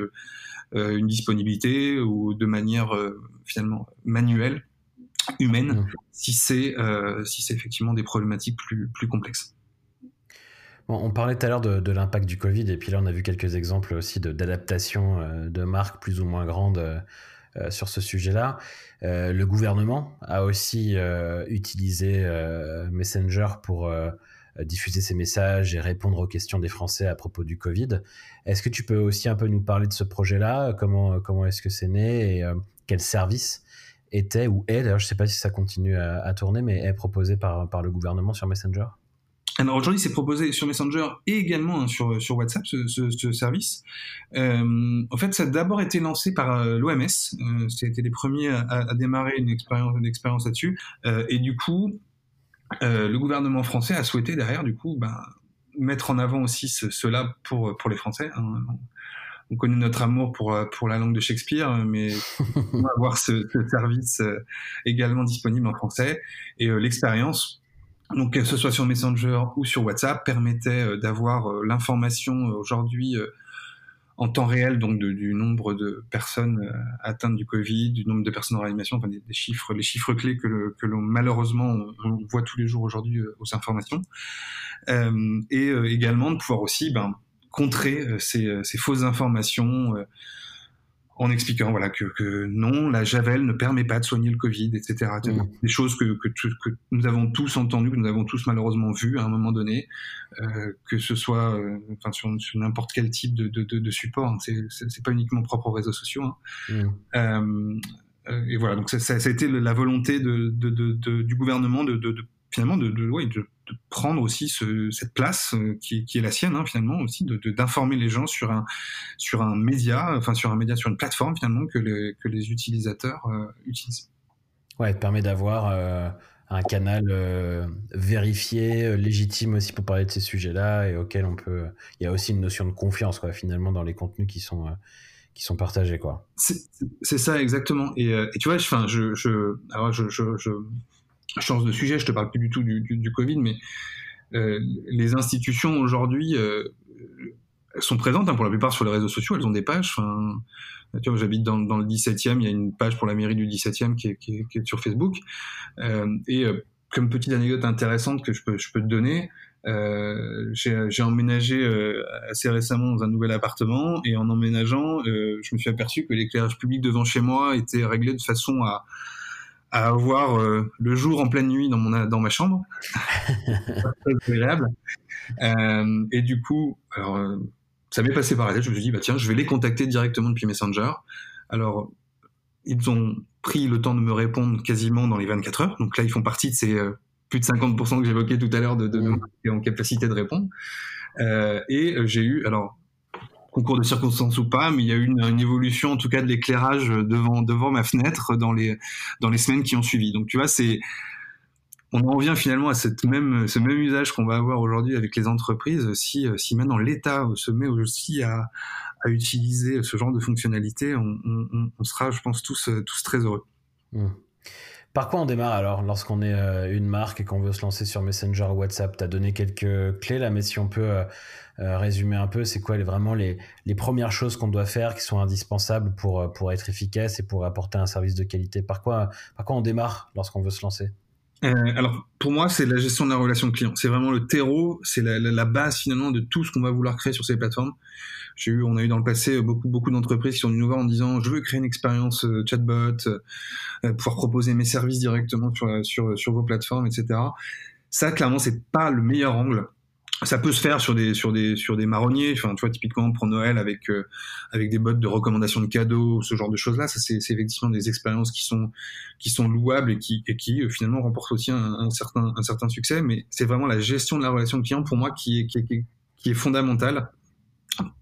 euh, une disponibilité ou de manière euh, finalement manuelle, humaine, mmh. si c'est euh, si c'est effectivement des problématiques plus plus complexes. Bon, on parlait tout à l'heure de, l'impact du Covid, et puis là on a vu quelques exemples aussi d'adaptation de, marques plus ou moins grandes sur ce sujet-là. le gouvernement a aussi utilisé Messenger pour euh, diffuser ces messages et répondre aux questions des Français à propos du Covid. Est-ce que tu peux aussi un peu nous parler de ce projet-là? Comment, comment est-ce que c'est né et euh, quel service était ou est, d'ailleurs je ne sais pas si ça continue à, tourner, mais est proposé par, par le gouvernement sur Messenger? Alors aujourd'hui, c'est proposé sur Messenger et également hein, sur, sur WhatsApp, ce, service. Euh, en fait, ça a d'abord été lancé par l'OMS. Euh, C'était les premiers à, à, démarrer une expérience, une expérience là-dessus. Euh, et du coup, euh, le gouvernement français a souhaité derrière, du coup, ben, mettre en avant aussi cela pour, pour les Français. Hein. On connaît notre amour pour, pour la langue de Shakespeare, mais avoir ce, ce, service euh, également disponible en français. Et euh, l'expérience, donc que ce soit sur Messenger ou sur WhatsApp, permettait d'avoir l'information aujourd'hui en temps réel donc du nombre de personnes euh, atteintes du Covid, du nombre de personnes en réanimation, enfin des, chiffres, les chiffres clés que, le, que l'on malheureusement on, voit tous les jours aujourd'hui euh, aux informations, euh, et également de pouvoir aussi ben, contrer ces, ces fausses informations en expliquant voilà que, que, non, la javel ne permet pas de soigner le Covid, etc. Mmh. Des choses que, que, que, nous avons tous entendues, que nous avons tous malheureusement vues à un moment donné, euh, que ce soit euh, enfin, sur, sur n'importe quel type de, de, de, support. Hein. C'est, c'est, pas uniquement propre aux réseaux sociaux. Hein. Mmh. Euh, euh, et voilà, donc ça, ça, a été la volonté de, du gouvernement de, finalement de, de, ouais, de, prendre aussi ce, cette place euh, qui, qui, est la sienne hein, finalement aussi d'informer les gens sur un sur un média enfin sur un média sur une plateforme finalement que les, que les utilisateurs euh, utilisent. Ouais ça permet d'avoir euh, un canal vérifié légitime aussi pour parler de ces sujets là et auquel on peut il y a aussi une notion de confiance quoi finalement dans les contenus qui sont qui sont partagés quoi. C'est ça exactement. Et, et tu vois je, je alors je change de sujet, je te parle plus du tout du, Covid, mais euh, les institutions aujourd'hui euh, sont présentes hein, pour la plupart sur les réseaux sociaux, elles ont des pages. Enfin, tu vois, j'habite dans, le 17e, il y a une page pour la mairie du 17e qui est, sur Facebook. Euh, et euh, comme petite anecdote intéressante que je peux, je peux te donner, euh, j'ai emménagé euh, assez récemment dans un nouvel appartement et en emménageant, euh, je me suis aperçu que l'éclairage public devant chez moi était réglé de façon à, à avoir euh, le jour en pleine nuit dans, mon, dans ma chambre. très agréable. Euh, et du coup, alors, euh, ça m'est passé par la tête. Je me suis dit, bah, tiens, je vais les contacter directement depuis Messenger. Alors, ils ont pris le temps de me répondre quasiment dans les 24 heures. Donc là, ils font partie de ces plus de 50% que j'évoquais tout à l'heure de, de, de, en capacité de répondre. et j'ai eu, alors, concours de circonstances ou pas, mais il y a eu une, évolution en tout cas de l'éclairage devant devant ma fenêtre dans les dans les semaines qui ont suivi. Donc tu vois, c'est on en revient finalement à cette même ce même usage qu'on va avoir aujourd'hui avec les entreprises. Si si maintenant l'État se met aussi à à utiliser ce genre de fonctionnalité, on, on, on sera, je pense, tous tous très heureux. Mmh. Par quoi on démarre alors lorsqu'on est euh, une marque et qu'on veut se lancer sur Messenger ou WhatsApp? Tu as donné quelques clés là, mais si on peut euh, euh, résumer un peu, c'est quoi vraiment les, les premières choses qu'on doit faire qui sont indispensables pour, pour être efficace et pour apporter un service de qualité? Par quoi, par quoi on démarre lorsqu'on veut se lancer? Alors pour moi c'est la gestion de la relation client, c'est vraiment le terreau, c'est la, base finalement de tout ce qu'on va vouloir créer sur ces plateformes. J'ai eu, on a eu dans le passé beaucoup beaucoup d'entreprises qui sont venues nous voir en disant je veux créer une expérience euh, chatbot, euh, pouvoir proposer mes services directement sur sur sur vos plateformes, etc. Ça clairement c'est pas le meilleur angle ça peut se faire sur des sur des sur des marronniers. Enfin tu vois typiquement pour Noël avec euh, avec des bottes de recommandation de cadeaux ce genre de choses là ça c'est effectivement des expériences qui sont qui sont louables et qui et qui euh, finalement remportent aussi un, un, certain un certain succès. Mais c'est vraiment la gestion de la relation client pour moi qui est qui est, qui est fondamentale.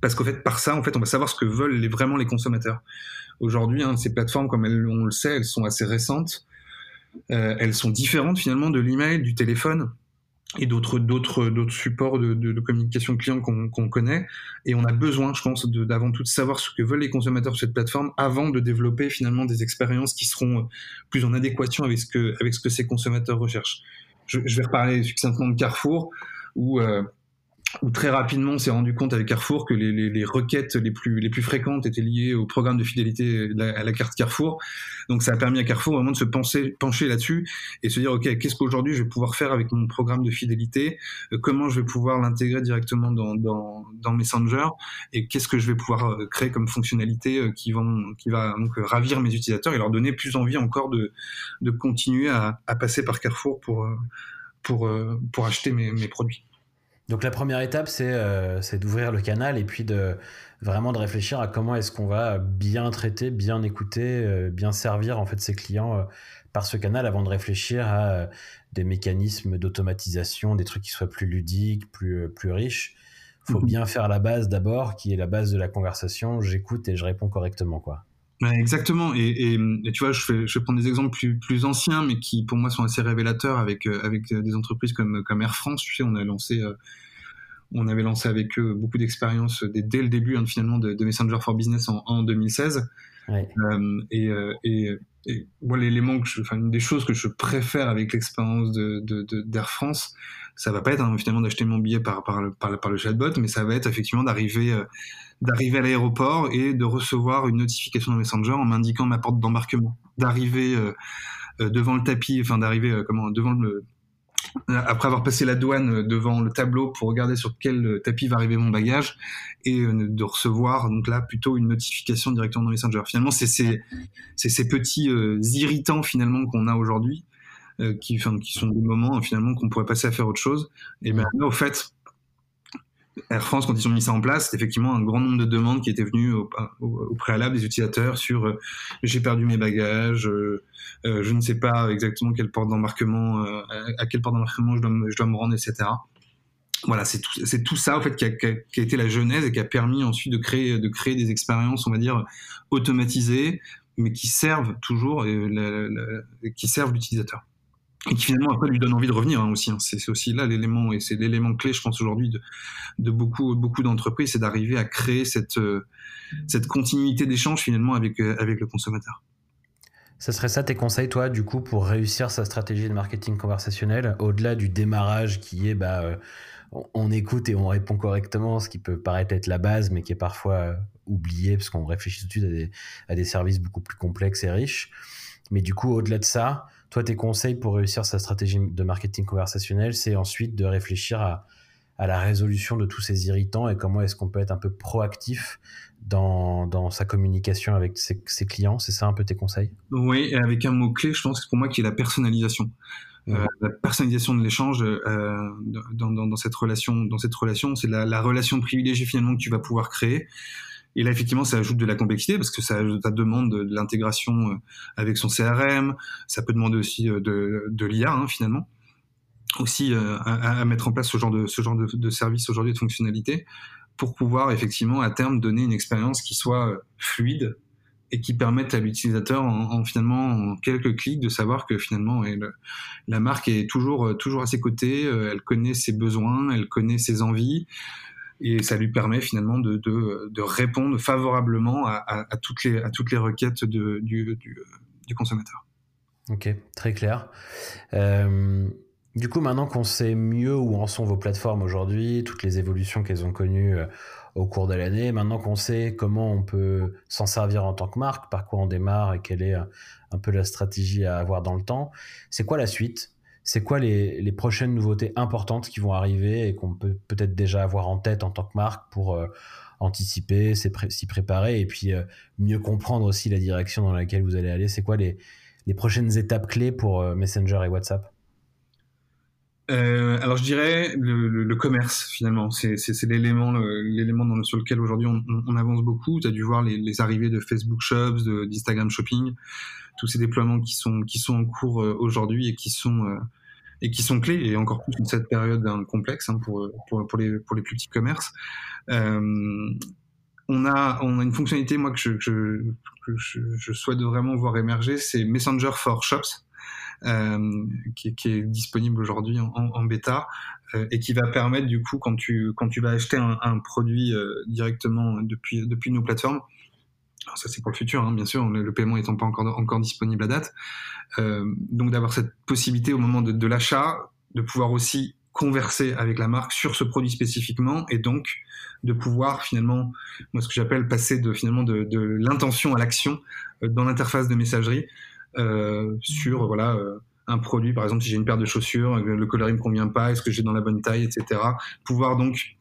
Parce qu'en fait par ça en fait on va savoir ce que veulent les, vraiment les consommateurs. Aujourd'hui hein, ces plateformes comme elles, on le sait elles sont assez récentes. Euh, elles sont différentes finalement de l'email du téléphone et d'autres d'autres d'autres supports de, de, de, communication client qu'on connaît. Et on a besoin je pense d'avant tout de savoir ce que veulent les consommateurs sur cette plateforme avant de développer finalement des expériences qui seront plus en adéquation avec ce que avec ce que ces consommateurs recherchent. Je, je vais reparler succinctement de Carrefour où euh, où très rapidement on s'est rendu compte avec Carrefour que les, requêtes les plus, les plus fréquentes étaient liées au programme de fidélité à la carte Carrefour. Donc ça a permis à Carrefour vraiment de se pencher là-dessus et se dire, OK, qu'est-ce qu'aujourd'hui je vais pouvoir faire avec mon programme de fidélité? Euh, Comment je vais pouvoir l'intégrer directement dans, dans, dans, Messenger? Et qu'est-ce que je vais pouvoir euh, créer comme fonctionnalité euh, qui, vont, qui va donc ravir mes utilisateurs et leur donner plus envie encore de, de continuer à, passer par Carrefour pour, pour, pour acheter mes produits? Donc la première étape, euh, c'est d'ouvrir le canal et puis de vraiment de réfléchir à comment est-ce qu'on va bien traiter, bien écouter, euh, bien servir en fait ses clients euh, par ce canal avant de réfléchir à des mécanismes d'automatisation, des trucs qui soient plus ludiques, plus, plus riches. Il faut mhm. bien faire la base d'abord, qui est la base de la conversation. J'écoute et je réponds correctement, quoi. Exactement. Et, et, tu vois, je, vais prendre des exemples plus, plus anciens, mais qui pour moi sont assez révélateurs avec, avec des entreprises comme, comme Air France. Tu sais, on a lancé on avait lancé avec eux beaucoup d'expériences dès, le début hein, finalement de, Messenger for Business en, 2016. Euh, et, euh, et, et l'élément que enfin, une des choses que je préfère avec l'expérience de, d'Air France, ça va pas être hein, finalement d'acheter mon billet par, par, le, par, le chatbot, mais ça va être effectivement d'arriver euh, d'arriver à l'aéroport et de recevoir une notification dans Messenger en m'indiquant ma porte d'embarquement, d'arriver devant le tapis, enfin d'arriver comment devant le après avoir passé la douane devant le tableau pour regarder sur quel tapis va arriver mon bagage et euh, de recevoir donc là plutôt une notification directement dans Messenger. Finalement, c'est ces, ces petits euh, irritants finalement qu'on a aujourd'hui euh, qui, qui sont des moments finalement qu'on pourrait passer à faire autre chose. Et ben là, au fait, Air France, quand ils ont mis ça en place, c'est effectivement un grand nombre de demandes qui étaient venues au, préalable des utilisateurs sur euh, j'ai perdu mes bagages, euh, euh, je ne sais pas exactement quelle porte d'embarquement, à quelle porte d'embarquement je dois, me, rendre, etc. Voilà, c'est tout, tout ça en fait qui a, été la genèse et qui a permis ensuite de créer, de créer des expériences, on va dire, automatisées, mais qui servent toujours, qui servent l'utilisateur et qui finalement après lui donne envie de revenir hein, aussi. Hein. C'est aussi là l'élément et c'est l'élément clé, je pense aujourd'hui de, beaucoup beaucoup d'entreprises, c'est d'arriver à créer cette euh, continuité d'échange finalement avec euh, le consommateur. Ce serait ça tes conseils, toi, du coup, pour réussir sa stratégie de marketing conversationnel, au-delà du démarrage qui est, bah, euh, on écoute et on répond correctement, ce qui peut paraître être la base, mais qui est parfois oublié parce qu'on réfléchit tout de suite à des services beaucoup plus complexes et riches. Mais du coup, au-delà de ça, toi, tes conseils pour réussir sa stratégie de marketing conversationnel, c'est ensuite de réfléchir à, la résolution de tous ces irritants et comment est-ce qu'on peut être un peu proactif dans, sa communication avec ses, clients. C'est ça un peu tes conseils? Oui, et avec un mot-clé, je pense pour moi, qui est la personnalisation. Euh, la personnalisation de l'échange euh, dans, cette relation, dans cette relation, c'est la, la, relation privilégiée finalement que tu vas pouvoir créer. Et là, effectivement, ça ajoute de la complexité parce que ça, ça demande de, l'intégration euh, avec son CRM. Ça peut demander aussi euh, de, l'IA, hein, finalement. Aussi euh, à, mettre en place ce genre de, ce genre de, service aujourd'hui, de fonctionnalité, pour pouvoir effectivement à terme donner une expérience qui soit fluide et qui permette à l'utilisateur en, finalement en quelques clics de savoir que finalement la marque est toujours toujours à ses côtés, elle connaît ses besoins, elle connaît ses envies, et ça lui permet finalement de, de, répondre favorablement à, toutes, les, à toutes les requêtes du, du, consommateur. Ok, très clair. Euh, du coup, maintenant qu'on sait mieux où en sont vos plateformes aujourd'hui, toutes les évolutions qu'elles ont connues euh, au cours de l'année, maintenant qu'on sait comment on peut s'en servir en tant que marque, par quoi on démarre et quelle est euh, un peu la stratégie à avoir dans le temps, c'est quoi la suite? C'est quoi les, prochaines nouveautés importantes qui vont arriver et qu'on peut peut-être déjà avoir en tête en tant que marque pour euh, anticiper, s'y préparer et puis euh, mieux comprendre aussi la direction dans laquelle vous allez aller? C'est quoi les, prochaines étapes clés pour euh, Messenger et WhatsApp? Alors je dirais le, commerce finalement, c'est l'élément l'élément sur lequel aujourd'hui on, avance beaucoup. Tu as dû voir les, arrivées de Facebook Shops, d'Instagram Shopping, tous ces déploiements qui sont qui sont en cours aujourd'hui et qui sont et qui sont clés et encore plus dans cette période complexe hein, pour, pour, les pour les plus petits commerces. on a on a une fonctionnalité moi que je, je, souhaite vraiment voir émerger, c'est Messenger for Shops. Euh, qui, est disponible aujourd'hui en, bêta euh, et qui va permettre du coup quand tu quand tu vas acheter un, produit euh, directement depuis depuis nos plateformes ça c'est pour le futur, hein, bien sûr, le, paiement étant pas encore, encore disponible à date. Euh, donc d'avoir cette possibilité au moment de, l'achat, de pouvoir aussi converser avec la marque sur ce produit spécifiquement et donc de pouvoir finalement, moi ce que j'appelle passer de finalement de, l'intention à l'action dans l'interface de messagerie euh, sur voilà euh, un produit, par exemple si j'ai une paire de chaussures, le coloris me convient pas, est-ce que j'ai dans la bonne taille, etc. Pouvoir donc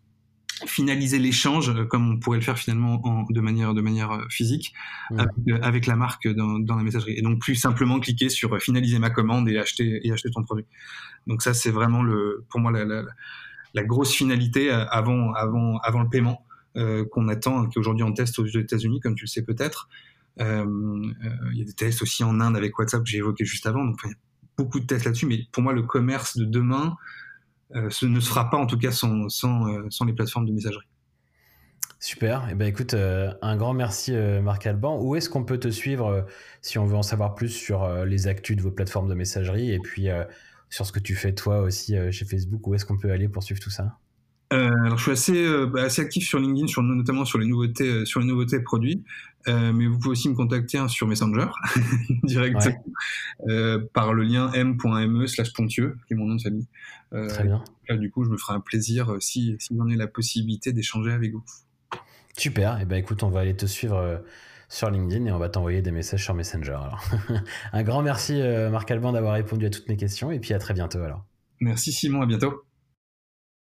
finaliser l'échange euh, comme on pourrait le faire finalement en, de manière de manière physique avec, la marque dans, dans, la messagerie et donc plus simplement cliquer sur finaliser ma commande et acheter et acheter ton produit donc ça c'est vraiment le pour moi la, la, la, grosse finalité avant avant avant le paiement euh, qu'on attend qui est aujourd'hui en test aux États-Unis comme tu le sais peut-être euh, euh, il y a des tests aussi en Inde avec WhatsApp que j'ai évoqué juste avant. Donc, il y a beaucoup de tests là-dessus. Mais pour moi, le commerce de demain euh, ce ne sera pas en tout cas sans, sans, sans les plateformes de messagerie. Super. Eh ben écoute, un grand merci Marc Alban. Où est-ce qu'on peut te suivre si on veut en savoir plus sur les actus de vos plateformes de messagerie et puis sur ce que tu fais toi aussi chez Facebook? Où est-ce qu'on peut aller pour suivre tout ça? Euh, alors je suis assez euh, bah, assez actif sur LinkedIn, sur notamment sur les nouveautés euh, sur les nouveautés produits, euh, mais vous pouvez aussi me contacter hein, sur Messenger directement par le lien m.me/slash pontieux, qui est mon nom de famille. Très bien. Là, du coup, je me ferai un plaisir si si vous en avez la possibilité d'échanger avec vous. Super. Et eh ben écoute, on va aller te suivre sur LinkedIn et on va t'envoyer des messages sur Messenger. Alors. un grand merci Marc Alban d'avoir répondu à toutes mes questions et puis à très bientôt alors. Merci Simon, à bientôt.